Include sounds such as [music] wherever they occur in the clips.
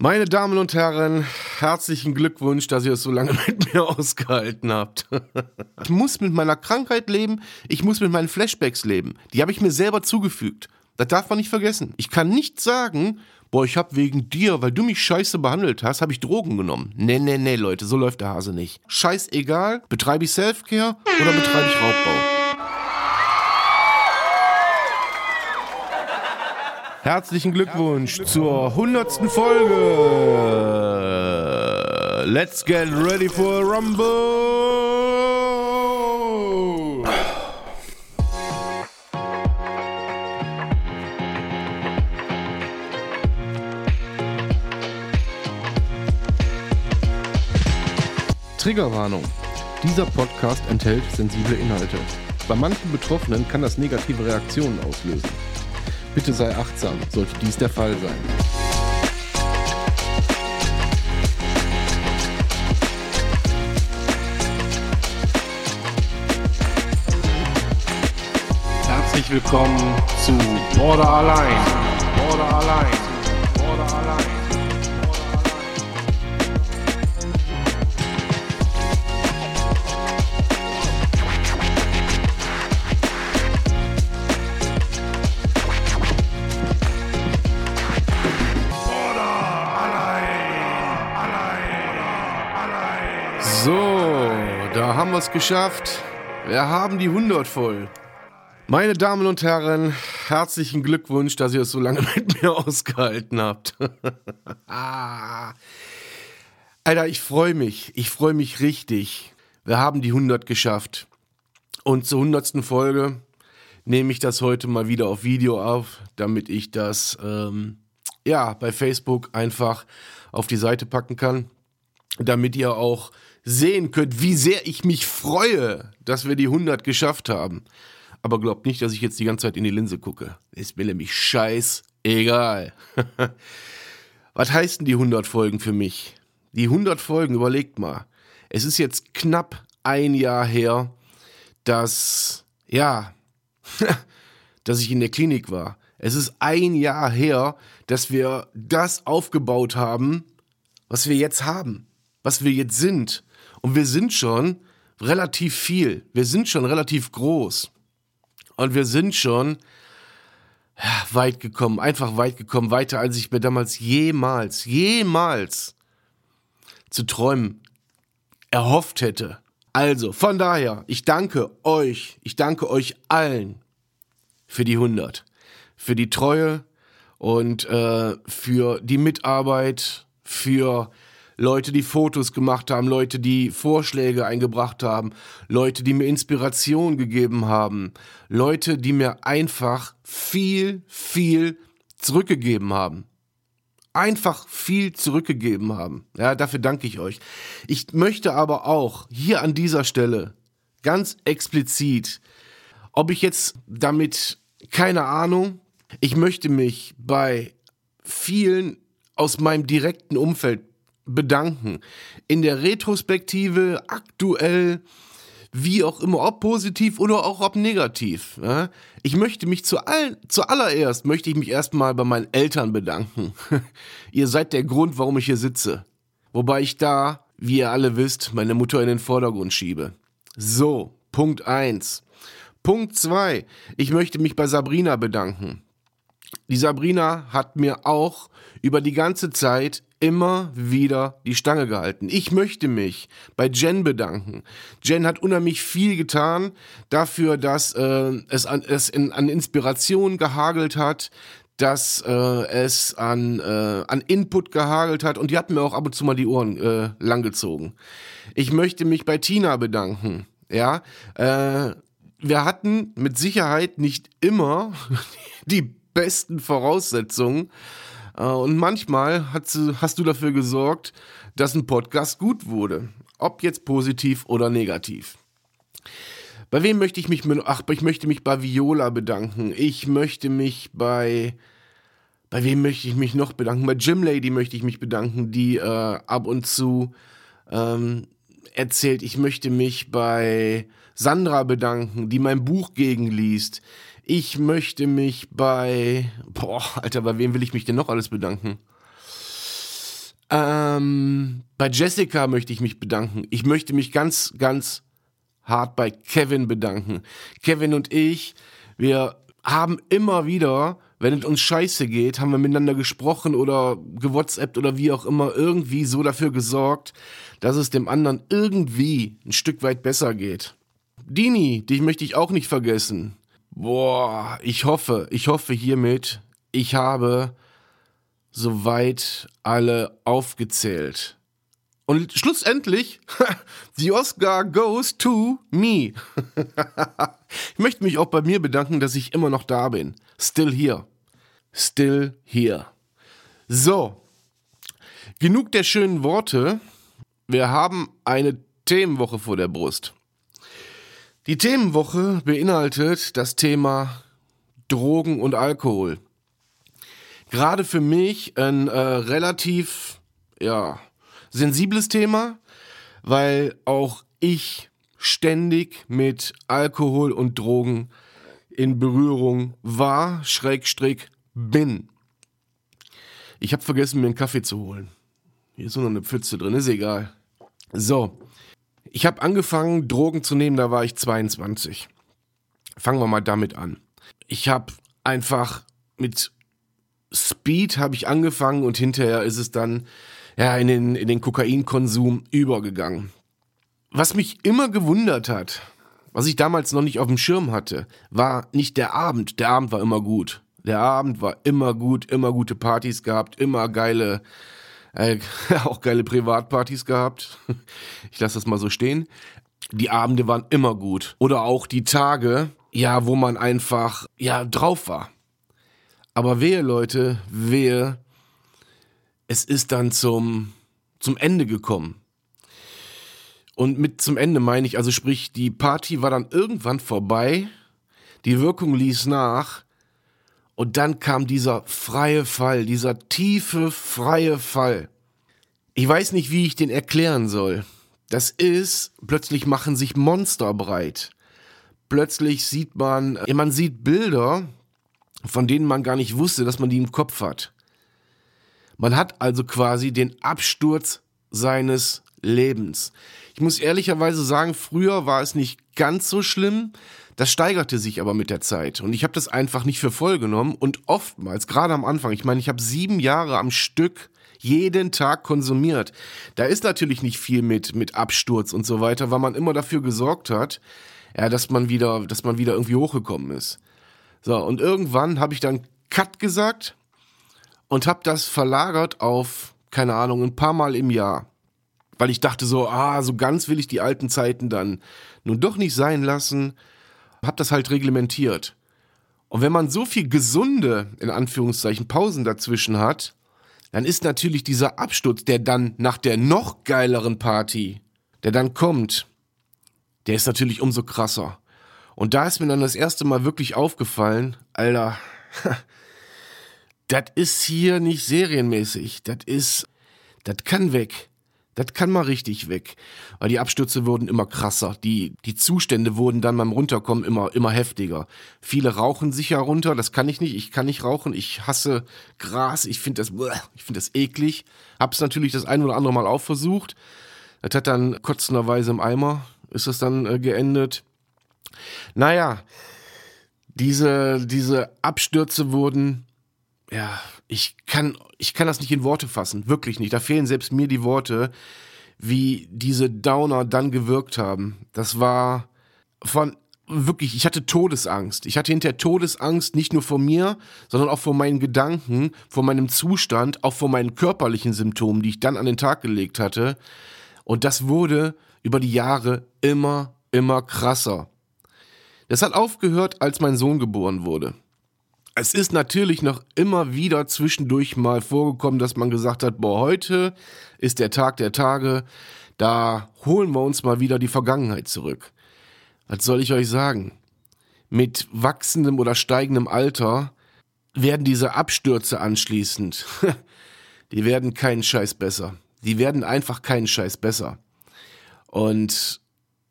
Meine Damen und Herren, herzlichen Glückwunsch, dass ihr es so lange [laughs] mit mir ausgehalten habt. [laughs] ich muss mit meiner Krankheit leben, ich muss mit meinen Flashbacks leben. Die habe ich mir selber zugefügt. Das darf man nicht vergessen. Ich kann nicht sagen, boah, ich habe wegen dir, weil du mich scheiße behandelt hast, habe ich Drogen genommen. Nee, nee, nee, Leute, so läuft der Hase nicht. Scheißegal, betreibe ich Selfcare oder betreibe ich Raubbau. Herzlichen Glückwunsch zur hundertsten Folge. Let's get ready for a Rumble. Triggerwarnung. Dieser Podcast enthält sensible Inhalte. Bei manchen Betroffenen kann das negative Reaktionen auslösen. Bitte sei achtsam, sollte dies der Fall sein. Herzlich willkommen zu Border Allein. Border Allein. Es geschafft. Wir haben die 100 voll. Meine Damen und Herren, herzlichen Glückwunsch, dass ihr es so lange [laughs] mit mir ausgehalten habt. [laughs] Alter, ich freue mich. Ich freue mich richtig. Wir haben die 100 geschafft. Und zur 100. Folge nehme ich das heute mal wieder auf Video auf, damit ich das ähm, ja bei Facebook einfach auf die Seite packen kann, damit ihr auch sehen könnt, wie sehr ich mich freue, dass wir die 100 geschafft haben. Aber glaubt nicht, dass ich jetzt die ganze Zeit in die Linse gucke. Ist mir nämlich scheiß egal. [laughs] Was heißen die 100 Folgen für mich? Die 100 Folgen, überlegt mal. Es ist jetzt knapp ein Jahr her, dass, ja, [laughs] dass ich in der Klinik war. Es ist ein Jahr her, dass wir das aufgebaut haben, was wir jetzt haben, was wir jetzt sind. Und wir sind schon relativ viel. Wir sind schon relativ groß. Und wir sind schon weit gekommen, einfach weit gekommen, weiter als ich mir damals jemals, jemals zu träumen erhofft hätte. Also, von daher, ich danke euch, ich danke euch allen für die 100, für die Treue und äh, für die Mitarbeit, für Leute, die Fotos gemacht haben, Leute, die Vorschläge eingebracht haben, Leute, die mir Inspiration gegeben haben, Leute, die mir einfach viel, viel zurückgegeben haben. Einfach viel zurückgegeben haben. Ja, dafür danke ich euch. Ich möchte aber auch hier an dieser Stelle ganz explizit, ob ich jetzt damit, keine Ahnung, ich möchte mich bei vielen aus meinem direkten Umfeld bedanken. In der Retrospektive, aktuell, wie auch immer, ob positiv oder auch ob negativ. Ja? Ich möchte mich zu all, zuallererst, möchte ich mich erstmal bei meinen Eltern bedanken. [laughs] ihr seid der Grund, warum ich hier sitze. Wobei ich da, wie ihr alle wisst, meine Mutter in den Vordergrund schiebe. So, Punkt eins. Punkt zwei. Ich möchte mich bei Sabrina bedanken. Die Sabrina hat mir auch über die ganze Zeit immer wieder die Stange gehalten. Ich möchte mich bei Jen bedanken. Jen hat unheimlich viel getan dafür, dass äh, es, an, es in, an Inspiration gehagelt hat, dass äh, es an, äh, an Input gehagelt hat und die hat mir auch ab und zu mal die Ohren äh, langgezogen. Ich möchte mich bei Tina bedanken. Ja, äh, wir hatten mit Sicherheit nicht immer [laughs] die besten Voraussetzungen, äh, und manchmal hast du dafür gesorgt, dass ein Podcast gut wurde. Ob jetzt positiv oder negativ. Bei wem möchte ich mich, ach, ich möchte mich bei Viola bedanken. Ich möchte mich bei, bei wem möchte ich mich noch bedanken? Bei Jim Lady möchte ich mich bedanken, die äh, ab und zu ähm, erzählt. Ich möchte mich bei Sandra bedanken, die mein Buch gegenliest. Ich möchte mich bei. Boah, Alter, bei wem will ich mich denn noch alles bedanken? Ähm, bei Jessica möchte ich mich bedanken. Ich möchte mich ganz, ganz hart bei Kevin bedanken. Kevin und ich, wir haben immer wieder, wenn es uns scheiße geht, haben wir miteinander gesprochen oder gewhatsappt oder wie auch immer, irgendwie so dafür gesorgt, dass es dem anderen irgendwie ein Stück weit besser geht. Dini, dich möchte ich auch nicht vergessen. Boah, ich hoffe, ich hoffe hiermit, ich habe soweit alle aufgezählt. Und schlussendlich, [laughs] the Oscar goes to me. [laughs] ich möchte mich auch bei mir bedanken, dass ich immer noch da bin. Still here. Still here. So. Genug der schönen Worte. Wir haben eine Themenwoche vor der Brust. Die Themenwoche beinhaltet das Thema Drogen und Alkohol. Gerade für mich ein äh, relativ, ja, sensibles Thema, weil auch ich ständig mit Alkohol und Drogen in Berührung war, schrägstrich bin. Ich habe vergessen, mir einen Kaffee zu holen. Hier ist nur noch eine Pfütze drin, ist egal. So, ich habe angefangen, Drogen zu nehmen, da war ich 22. Fangen wir mal damit an. Ich habe einfach mit Speed habe ich angefangen und hinterher ist es dann ja, in den, in den Kokainkonsum übergegangen. Was mich immer gewundert hat, was ich damals noch nicht auf dem Schirm hatte, war nicht der Abend. Der Abend war immer gut. Der Abend war immer gut, immer gute Partys gehabt, immer geile, äh, [laughs] auch geile Privatpartys gehabt. [laughs] Ich lasse das mal so stehen. Die Abende waren immer gut. Oder auch die Tage, ja, wo man einfach, ja, drauf war. Aber wehe, Leute, wehe, es ist dann zum, zum Ende gekommen. Und mit zum Ende meine ich, also sprich, die Party war dann irgendwann vorbei, die Wirkung ließ nach und dann kam dieser freie Fall, dieser tiefe, freie Fall. Ich weiß nicht, wie ich den erklären soll. Das ist, plötzlich machen sich Monster breit. Plötzlich sieht man, man sieht Bilder, von denen man gar nicht wusste, dass man die im Kopf hat. Man hat also quasi den Absturz seines Lebens. Ich muss ehrlicherweise sagen, früher war es nicht ganz so schlimm. Das steigerte sich aber mit der Zeit. Und ich habe das einfach nicht für voll genommen. Und oftmals, gerade am Anfang, ich meine, ich habe sieben Jahre am Stück jeden Tag konsumiert. Da ist natürlich nicht viel mit, mit Absturz und so weiter, weil man immer dafür gesorgt hat, ja, dass man wieder, dass man wieder irgendwie hochgekommen ist. So, und irgendwann habe ich dann Cut gesagt und habe das verlagert auf, keine Ahnung, ein paar Mal im Jahr. Weil ich dachte so, ah, so ganz will ich die alten Zeiten dann nun doch nicht sein lassen. Hab das halt reglementiert. Und wenn man so viel gesunde, in Anführungszeichen, Pausen dazwischen hat, dann ist natürlich dieser Absturz, der dann nach der noch geileren Party, der dann kommt, der ist natürlich umso krasser. Und da ist mir dann das erste Mal wirklich aufgefallen, Alter, [laughs] das ist hier nicht serienmäßig. Das ist, das kann weg. Das kann mal richtig weg. Weil die Abstürze wurden immer krasser. Die, die Zustände wurden dann beim Runterkommen immer, immer heftiger. Viele rauchen sich ja runter. Das kann ich nicht. Ich kann nicht rauchen. Ich hasse Gras. Ich finde das, ich finde das eklig. Hab's natürlich das ein oder andere Mal auch versucht. Das hat dann kotzenderweise im Eimer, ist das dann äh, geendet. Naja, diese, diese Abstürze wurden ja, ich kann, ich kann das nicht in Worte fassen, wirklich nicht. Da fehlen selbst mir die Worte, wie diese Downer dann gewirkt haben. Das war von wirklich, ich hatte Todesangst. Ich hatte hinterher Todesangst nicht nur vor mir, sondern auch vor meinen Gedanken, vor meinem Zustand, auch vor meinen körperlichen Symptomen, die ich dann an den Tag gelegt hatte. Und das wurde über die Jahre immer, immer krasser. Das hat aufgehört, als mein Sohn geboren wurde. Es ist natürlich noch immer wieder zwischendurch mal vorgekommen, dass man gesagt hat, boah, heute ist der Tag der Tage, da holen wir uns mal wieder die Vergangenheit zurück. Was soll ich euch sagen? Mit wachsendem oder steigendem Alter werden diese Abstürze anschließend, [laughs] die werden keinen Scheiß besser. Die werden einfach keinen Scheiß besser. Und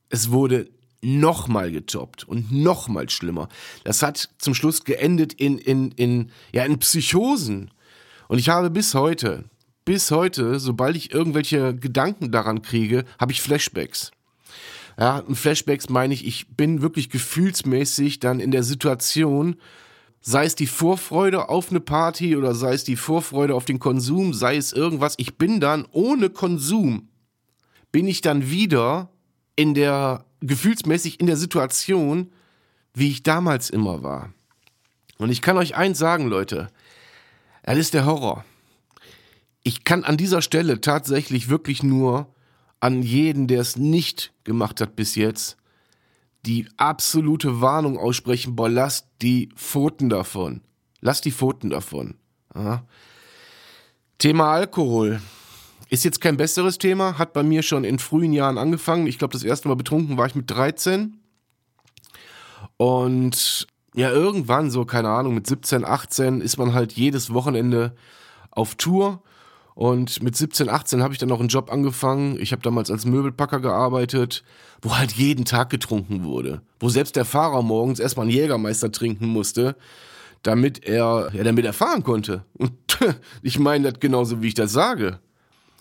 es wurde nochmal getoppt und nochmal schlimmer. Das hat zum Schluss geendet in, in, in, ja, in Psychosen. Und ich habe bis heute bis heute, sobald ich irgendwelche Gedanken daran kriege, habe ich Flashbacks. Ja, und Flashbacks meine ich, ich bin wirklich gefühlsmäßig dann in der Situation, sei es die Vorfreude auf eine Party oder sei es die Vorfreude auf den Konsum, sei es irgendwas, ich bin dann ohne Konsum, bin ich dann wieder in der, gefühlsmäßig in der Situation, wie ich damals immer war. Und ich kann euch eins sagen, Leute, das ist der Horror. Ich kann an dieser Stelle tatsächlich wirklich nur an jeden, der es nicht gemacht hat bis jetzt, die absolute Warnung aussprechen, boah, lasst die Pfoten davon. Lasst die Pfoten davon. Ja. Thema Alkohol. Ist jetzt kein besseres Thema, hat bei mir schon in frühen Jahren angefangen. Ich glaube, das erste Mal betrunken war ich mit 13. Und ja, irgendwann, so, keine Ahnung, mit 17, 18 ist man halt jedes Wochenende auf Tour. Und mit 17, 18 habe ich dann noch einen Job angefangen. Ich habe damals als Möbelpacker gearbeitet, wo halt jeden Tag getrunken wurde. Wo selbst der Fahrer morgens erstmal einen Jägermeister trinken musste, damit er, ja, damit er fahren konnte. Und [laughs] ich meine das genauso, wie ich das sage.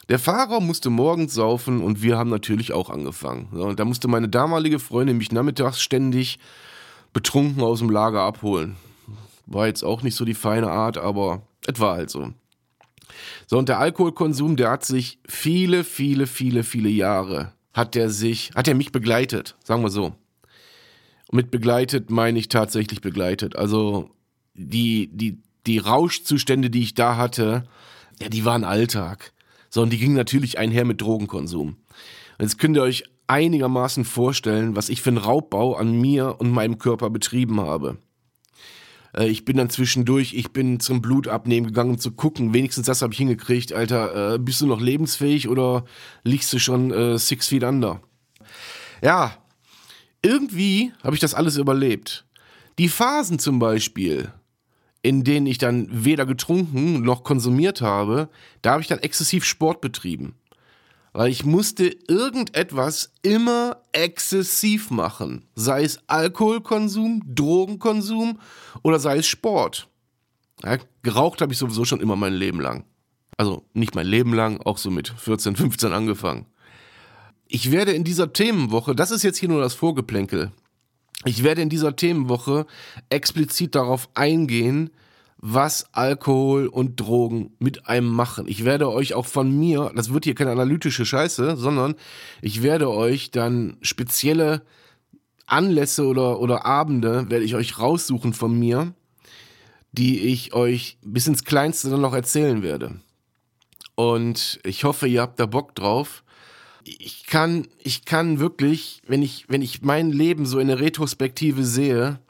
Der Fahrer musste morgens saufen und wir haben natürlich auch angefangen. Und da musste meine damalige Freundin mich nachmittags ständig betrunken aus dem Lager abholen. War jetzt auch nicht so die feine Art, aber es war halt so. So, und der Alkoholkonsum, der hat sich viele, viele, viele, viele Jahre, hat der sich, hat er mich begleitet, sagen wir so. Mit begleitet meine ich tatsächlich begleitet. Also die, die, die Rauschzustände, die ich da hatte, ja, die waren Alltag. So, und die gingen natürlich einher mit Drogenkonsum. Und jetzt könnt ihr euch einigermaßen vorstellen, was ich für einen Raubbau an mir und meinem Körper betrieben habe. Äh, ich bin dann zwischendurch, ich bin zum Blutabnehmen gegangen, um zu gucken, wenigstens das habe ich hingekriegt. Alter, äh, bist du noch lebensfähig oder liegst du schon äh, six feet under? Ja, irgendwie habe ich das alles überlebt. Die Phasen zum Beispiel, in denen ich dann weder getrunken noch konsumiert habe, da habe ich dann exzessiv Sport betrieben weil ich musste irgendetwas immer exzessiv machen. Sei es Alkoholkonsum, Drogenkonsum oder sei es Sport. Ja, geraucht habe ich sowieso schon immer mein Leben lang. Also nicht mein Leben lang, auch so mit 14, 15 angefangen. Ich werde in dieser Themenwoche, das ist jetzt hier nur das Vorgeplänkel, ich werde in dieser Themenwoche explizit darauf eingehen, was Alkohol und Drogen mit einem machen. Ich werde euch auch von mir, das wird hier keine analytische Scheiße, sondern ich werde euch dann spezielle Anlässe oder, oder Abende, werde ich euch raussuchen von mir, die ich euch bis ins Kleinste dann noch erzählen werde. Und ich hoffe, ihr habt da Bock drauf. Ich kann, ich kann wirklich, wenn ich, wenn ich mein Leben so in der Retrospektive sehe,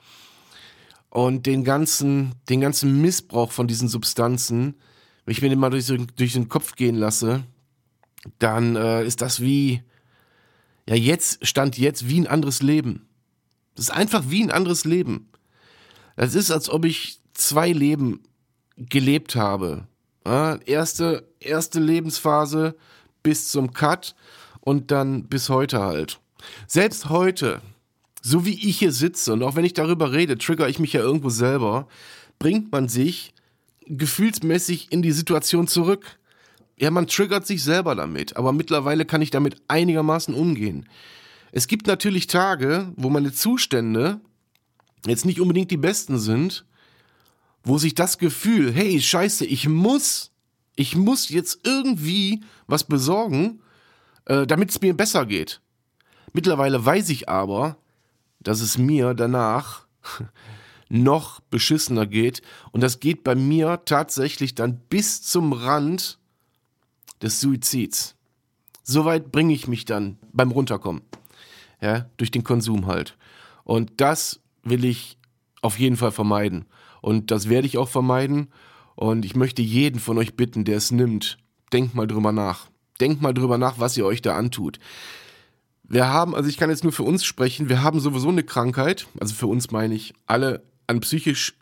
und den ganzen, den ganzen Missbrauch von diesen Substanzen, wenn ich mir den mal durch, durch den Kopf gehen lasse, dann äh, ist das wie, ja, jetzt, stand jetzt wie ein anderes Leben. Das ist einfach wie ein anderes Leben. Das ist, als ob ich zwei Leben gelebt habe. Ja, erste, erste Lebensphase bis zum Cut und dann bis heute halt. Selbst heute, so wie ich hier sitze und auch wenn ich darüber rede, trigger ich mich ja irgendwo selber, bringt man sich gefühlsmäßig in die Situation zurück. Ja, man triggert sich selber damit, aber mittlerweile kann ich damit einigermaßen umgehen. Es gibt natürlich Tage, wo meine Zustände jetzt nicht unbedingt die besten sind, wo sich das Gefühl, hey, scheiße, ich muss, ich muss jetzt irgendwie was besorgen, äh, damit es mir besser geht. Mittlerweile weiß ich aber, dass es mir danach [laughs] noch beschissener geht. Und das geht bei mir tatsächlich dann bis zum Rand des Suizids. Soweit bringe ich mich dann beim Runterkommen. Ja, durch den Konsum halt. Und das will ich auf jeden Fall vermeiden. Und das werde ich auch vermeiden. Und ich möchte jeden von euch bitten, der es nimmt, denkt mal drüber nach. Denkt mal drüber nach, was ihr euch da antut. Wir haben, also ich kann jetzt nur für uns sprechen, wir haben sowieso eine Krankheit, also für uns meine ich, alle an psychisch,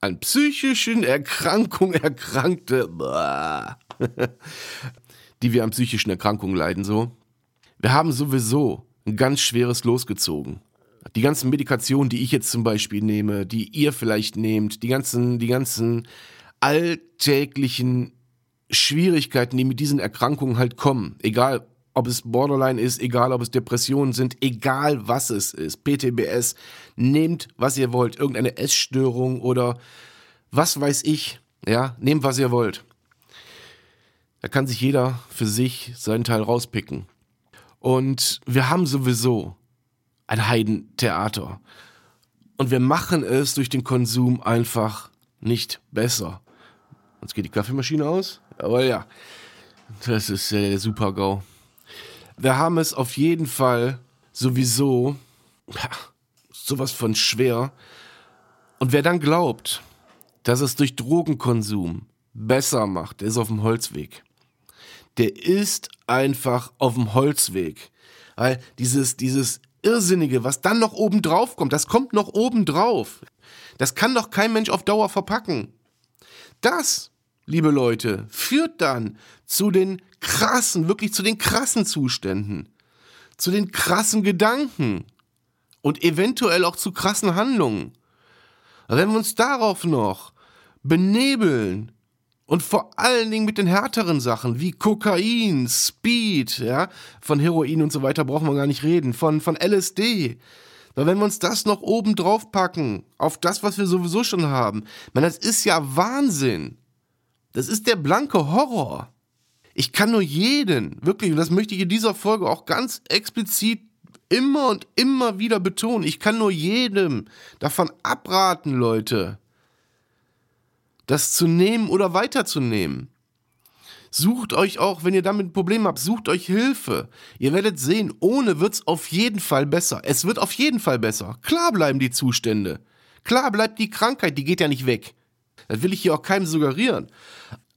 an psychischen Erkrankungen [laughs] erkrankte, [laughs] die wir an psychischen Erkrankungen leiden, so. Wir haben sowieso ein ganz schweres losgezogen. Die ganzen Medikationen, die ich jetzt zum Beispiel nehme, die ihr vielleicht nehmt, die ganzen, die ganzen alltäglichen Schwierigkeiten, die mit diesen Erkrankungen halt kommen. Egal, ob es Borderline ist, egal, ob es Depressionen sind, egal was es ist. PTBS, nehmt, was ihr wollt. Irgendeine Essstörung oder was weiß ich. Ja, nehmt, was ihr wollt. Da kann sich jeder für sich seinen Teil rauspicken. Und wir haben sowieso ein Heidentheater. Und wir machen es durch den Konsum einfach nicht besser. Jetzt geht die Kaffeemaschine aus. Aber ja, das ist der Super-GAU. Wir haben es auf jeden Fall sowieso ja, sowas von schwer. Und wer dann glaubt, dass es durch Drogenkonsum besser macht, der ist auf dem Holzweg. Der ist einfach auf dem Holzweg. Weil dieses, dieses Irrsinnige, was dann noch oben drauf kommt, das kommt noch oben drauf. Das kann doch kein Mensch auf Dauer verpacken. Das, liebe Leute, führt dann zu den krassen, wirklich zu den krassen Zuständen, zu den krassen Gedanken und eventuell auch zu krassen Handlungen. Wenn wir uns darauf noch benebeln und vor allen Dingen mit den härteren Sachen wie Kokain, Speed, ja, von Heroin und so weiter brauchen wir gar nicht reden, von, von LSD. Weil wenn wir uns das noch oben drauf packen, auf das, was wir sowieso schon haben, man, das ist ja Wahnsinn. Das ist der blanke Horror. Ich kann nur jeden, wirklich, und das möchte ich in dieser Folge auch ganz explizit immer und immer wieder betonen, ich kann nur jedem davon abraten, Leute, das zu nehmen oder weiterzunehmen. Sucht euch auch, wenn ihr damit ein Problem habt, sucht euch Hilfe. Ihr werdet sehen, ohne wird's auf jeden Fall besser. Es wird auf jeden Fall besser. Klar bleiben die Zustände. Klar bleibt die Krankheit, die geht ja nicht weg. Das will ich hier auch keinem suggerieren.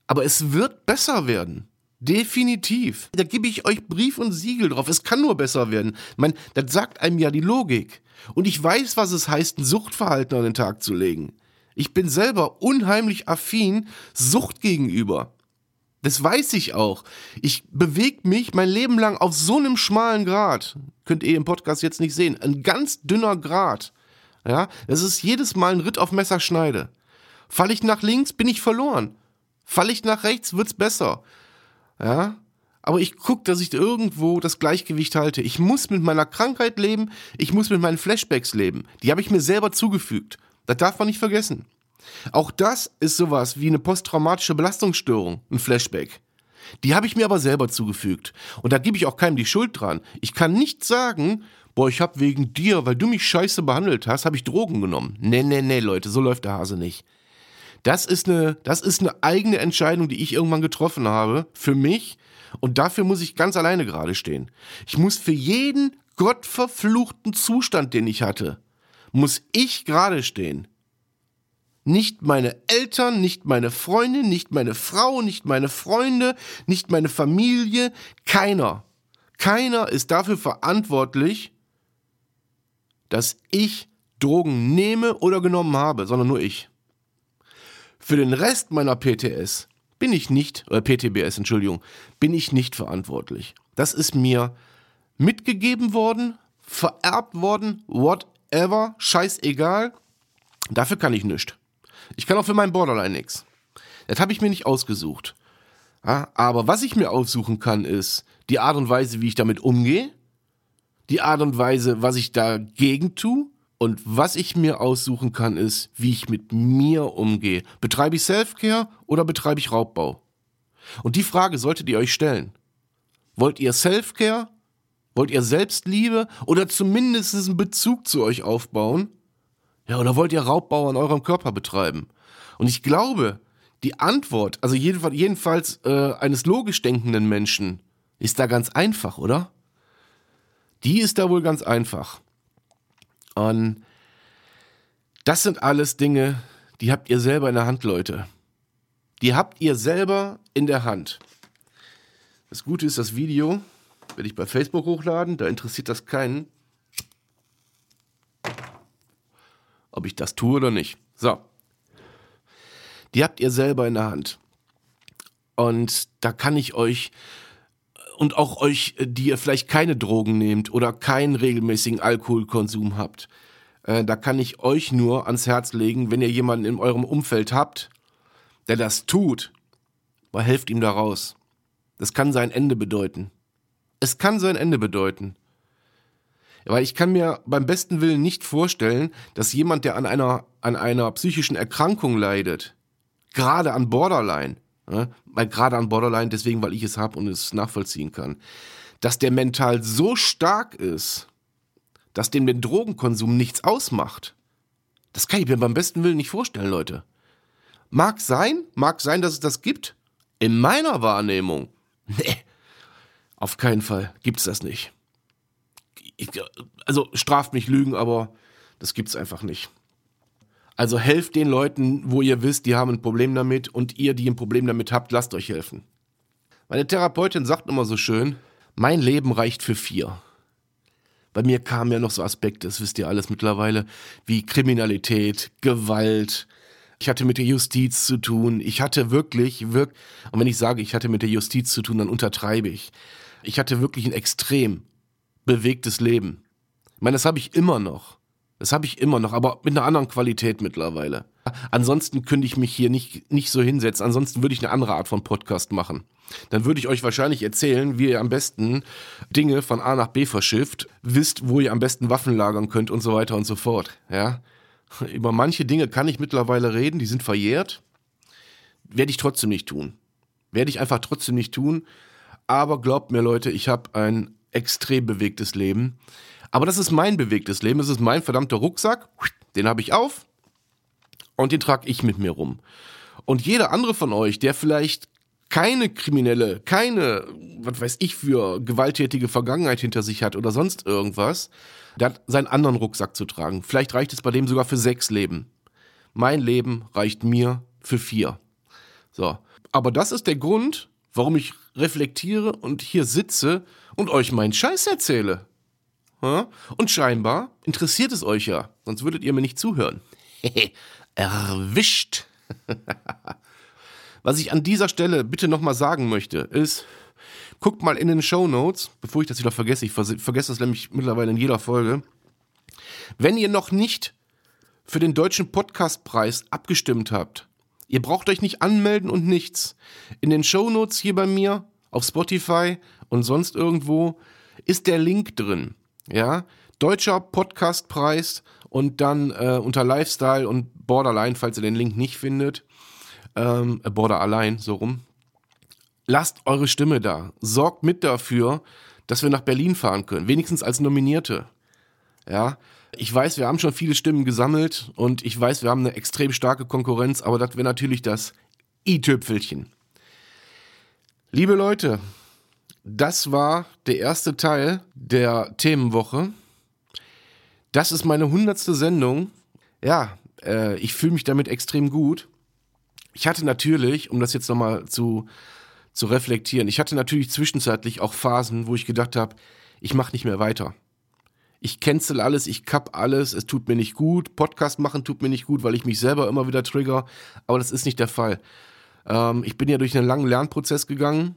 Aber es wird besser werden. Definitiv. Da gebe ich euch Brief und Siegel drauf. Es kann nur besser werden. Ich meine, das sagt einem ja die Logik. Und ich weiß, was es heißt, ein Suchtverhalten an den Tag zu legen. Ich bin selber unheimlich affin Sucht gegenüber. Das weiß ich auch. Ich bewege mich mein Leben lang auf so einem schmalen Grad. Könnt ihr im Podcast jetzt nicht sehen. Ein ganz dünner Grad. Ja, das ist jedes Mal ein Ritt auf Messerschneide. Fall ich nach links, bin ich verloren. Fall ich nach rechts, wird's besser. Ja, aber ich gucke, dass ich irgendwo das Gleichgewicht halte. Ich muss mit meiner Krankheit leben, ich muss mit meinen Flashbacks leben. Die habe ich mir selber zugefügt. Das darf man nicht vergessen. Auch das ist sowas wie eine posttraumatische Belastungsstörung, ein Flashback. Die habe ich mir aber selber zugefügt. Und da gebe ich auch keinem die Schuld dran. Ich kann nicht sagen, boah, ich habe wegen dir, weil du mich scheiße behandelt hast, habe ich Drogen genommen. Nee, nee, nee, Leute, so läuft der Hase nicht. Das ist eine, das ist eine eigene Entscheidung, die ich irgendwann getroffen habe, für mich. Und dafür muss ich ganz alleine gerade stehen. Ich muss für jeden gottverfluchten Zustand, den ich hatte, muss ich gerade stehen. Nicht meine Eltern, nicht meine Freundin, nicht meine Frau, nicht meine Freunde, nicht meine Familie, keiner. Keiner ist dafür verantwortlich, dass ich Drogen nehme oder genommen habe, sondern nur ich. Für den Rest meiner PTS bin ich nicht, oder PTBS, Entschuldigung, bin ich nicht verantwortlich. Das ist mir mitgegeben worden, vererbt worden, whatever, scheißegal. Dafür kann ich nichts. Ich kann auch für meinen Borderline nichts. Das habe ich mir nicht ausgesucht. Aber was ich mir aussuchen kann, ist die Art und Weise, wie ich damit umgehe, die Art und Weise, was ich dagegen tue und was ich mir aussuchen kann, ist, wie ich mit mir umgehe. Betreibe ich Selfcare oder betreibe ich Raubbau? Und die Frage solltet ihr euch stellen. Wollt ihr Selfcare? Wollt ihr Selbstliebe oder zumindest einen Bezug zu euch aufbauen? Ja, oder wollt ihr Raubbau an eurem Körper betreiben? Und ich glaube, die Antwort, also jedenfalls, jedenfalls äh, eines logisch denkenden Menschen, ist da ganz einfach, oder? Die ist da wohl ganz einfach. Und das sind alles Dinge, die habt ihr selber in der Hand, Leute. Die habt ihr selber in der Hand. Das Gute ist, das Video werde ich bei Facebook hochladen, da interessiert das keinen. ob ich das tue oder nicht. So. Die habt ihr selber in der Hand. Und da kann ich euch und auch euch, die ihr vielleicht keine Drogen nehmt oder keinen regelmäßigen Alkoholkonsum habt, äh, da kann ich euch nur ans Herz legen, wenn ihr jemanden in eurem Umfeld habt, der das tut, aber helft ihm da raus. Das kann sein Ende bedeuten. Es kann sein Ende bedeuten. Weil ich kann mir beim besten Willen nicht vorstellen, dass jemand, der an einer, an einer psychischen Erkrankung leidet, gerade an Borderline, ne, weil gerade an Borderline deswegen, weil ich es habe und es nachvollziehen kann, dass der mental so stark ist, dass dem den Drogenkonsum nichts ausmacht. Das kann ich mir beim besten Willen nicht vorstellen, Leute. Mag sein, mag sein, dass es das gibt. In meiner Wahrnehmung, [laughs] nee, auf keinen Fall gibt's das nicht. Ich, also straft mich Lügen, aber das gibt's einfach nicht. Also helft den Leuten, wo ihr wisst, die haben ein Problem damit und ihr, die ein Problem damit habt, lasst euch helfen. Meine Therapeutin sagt immer so schön, mein Leben reicht für vier. Bei mir kamen ja noch so Aspekte, das wisst ihr alles mittlerweile, wie Kriminalität, Gewalt. Ich hatte mit der Justiz zu tun. Ich hatte wirklich, wirklich, und wenn ich sage, ich hatte mit der Justiz zu tun, dann untertreibe ich. Ich hatte wirklich ein extrem bewegtes Leben. Ich meine, das habe ich immer noch. Das habe ich immer noch, aber mit einer anderen Qualität mittlerweile. Ansonsten könnte ich mich hier nicht, nicht so hinsetzen. Ansonsten würde ich eine andere Art von Podcast machen. Dann würde ich euch wahrscheinlich erzählen, wie ihr am besten Dinge von A nach B verschifft, wisst, wo ihr am besten Waffen lagern könnt und so weiter und so fort. Ja? Über manche Dinge kann ich mittlerweile reden, die sind verjährt. Werde ich trotzdem nicht tun. Werde ich einfach trotzdem nicht tun. Aber glaubt mir, Leute, ich habe ein extrem bewegtes Leben. Aber das ist mein bewegtes Leben. Das ist mein verdammter Rucksack. Den habe ich auf und den trage ich mit mir rum. Und jeder andere von euch, der vielleicht keine kriminelle, keine, was weiß ich, für gewalttätige Vergangenheit hinter sich hat oder sonst irgendwas, der hat seinen anderen Rucksack zu tragen. Vielleicht reicht es bei dem sogar für sechs Leben. Mein Leben reicht mir für vier. So. Aber das ist der Grund, warum ich reflektiere und hier sitze und euch meinen Scheiß erzähle. Und scheinbar interessiert es euch ja, sonst würdet ihr mir nicht zuhören. [laughs] Erwischt. [laughs] Was ich an dieser Stelle bitte nochmal sagen möchte, ist, guckt mal in den Show Notes, bevor ich das wieder vergesse, ich vergesse das nämlich mittlerweile in jeder Folge. Wenn ihr noch nicht für den deutschen Podcastpreis abgestimmt habt, ihr braucht euch nicht anmelden und nichts. In den Show Notes hier bei mir, auf Spotify und sonst irgendwo, ist der Link drin. Ja, deutscher Podcastpreis und dann äh, unter Lifestyle und Borderline, falls ihr den Link nicht findet, ähm, äh, Border allein, so rum. Lasst eure Stimme da. Sorgt mit dafür, dass wir nach Berlin fahren können. Wenigstens als Nominierte. Ja. Ich weiß, wir haben schon viele Stimmen gesammelt und ich weiß, wir haben eine extrem starke Konkurrenz, aber das wäre natürlich das i-Tüpfelchen. Liebe Leute, das war der erste Teil der Themenwoche. Das ist meine hundertste Sendung. Ja, äh, ich fühle mich damit extrem gut. Ich hatte natürlich, um das jetzt nochmal zu, zu reflektieren, ich hatte natürlich zwischenzeitlich auch Phasen, wo ich gedacht habe, ich mache nicht mehr weiter. Ich cancel alles, ich kapp alles, es tut mir nicht gut. Podcast machen tut mir nicht gut, weil ich mich selber immer wieder trigger. Aber das ist nicht der Fall. Ähm, ich bin ja durch einen langen Lernprozess gegangen.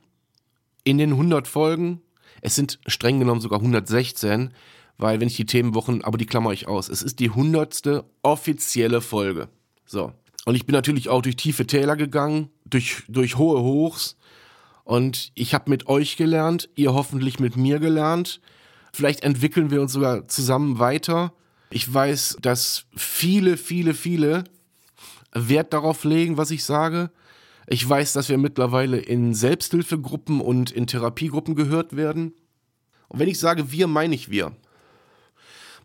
In den 100 Folgen. Es sind streng genommen sogar 116, weil wenn ich die Themenwochen, aber die klammer ich aus. Es ist die 100. offizielle Folge. So. Und ich bin natürlich auch durch tiefe Täler gegangen, durch, durch hohe Hochs. Und ich habe mit euch gelernt, ihr hoffentlich mit mir gelernt. Vielleicht entwickeln wir uns sogar zusammen weiter. Ich weiß, dass viele, viele, viele Wert darauf legen, was ich sage. Ich weiß, dass wir mittlerweile in Selbsthilfegruppen und in Therapiegruppen gehört werden. Und wenn ich sage wir, meine ich wir.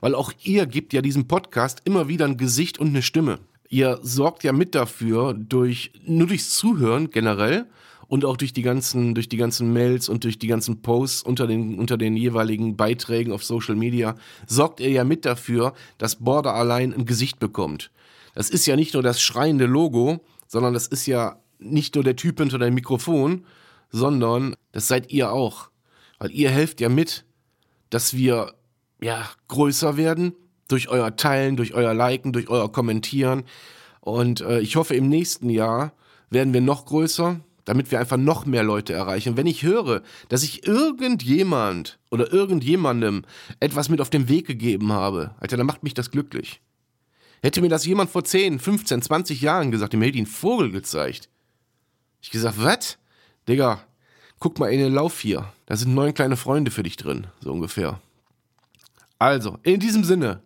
Weil auch ihr gebt ja diesem Podcast immer wieder ein Gesicht und eine Stimme ihr sorgt ja mit dafür, durch, nur durchs Zuhören generell und auch durch die ganzen, durch die ganzen Mails und durch die ganzen Posts unter den, unter den jeweiligen Beiträgen auf Social Media, sorgt ihr ja mit dafür, dass Border allein ein Gesicht bekommt. Das ist ja nicht nur das schreiende Logo, sondern das ist ja nicht nur der Typ hinter dem Mikrofon, sondern das seid ihr auch. Weil ihr helft ja mit, dass wir ja größer werden, durch euer Teilen, durch euer Liken, durch euer Kommentieren. Und äh, ich hoffe, im nächsten Jahr werden wir noch größer, damit wir einfach noch mehr Leute erreichen. wenn ich höre, dass ich irgendjemand oder irgendjemandem etwas mit auf den Weg gegeben habe, Alter, dann macht mich das glücklich. Hätte mir das jemand vor 10, 15, 20 Jahren gesagt, dem hätte ich einen Vogel gezeigt. Ich gesagt, was? Digga, guck mal in den Lauf hier. Da sind neun kleine Freunde für dich drin, so ungefähr. Also, in diesem Sinne,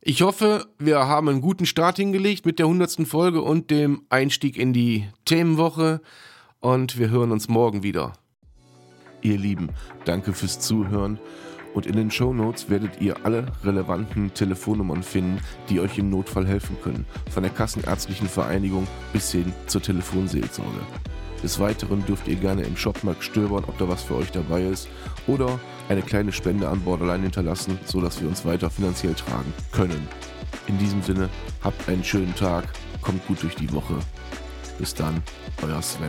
ich hoffe, wir haben einen guten Start hingelegt mit der hundertsten Folge und dem Einstieg in die Themenwoche und wir hören uns morgen wieder. Ihr Lieben, danke fürs Zuhören und in den Show Notes werdet ihr alle relevanten Telefonnummern finden, die euch im Notfall helfen können, von der Kassenärztlichen Vereinigung bis hin zur Telefonseelsorge. Des Weiteren dürft ihr gerne im Shopmarkt stöbern, ob da was für euch dabei ist oder eine kleine Spende an Borderline hinterlassen, sodass wir uns weiter finanziell tragen können. In diesem Sinne, habt einen schönen Tag, kommt gut durch die Woche. Bis dann, euer Sven.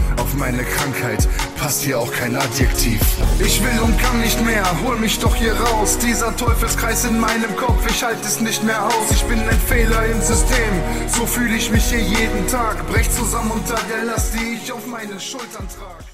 Auf meine Krankheit passt hier auch kein Adjektiv. Ich will und kann nicht mehr, hol mich doch hier raus. Dieser Teufelskreis in meinem Kopf, ich halte es nicht mehr aus. Ich bin ein Fehler im System, so fühle ich mich hier jeden Tag. Brech zusammen unter der Last, die ich auf meinen Schultern trage.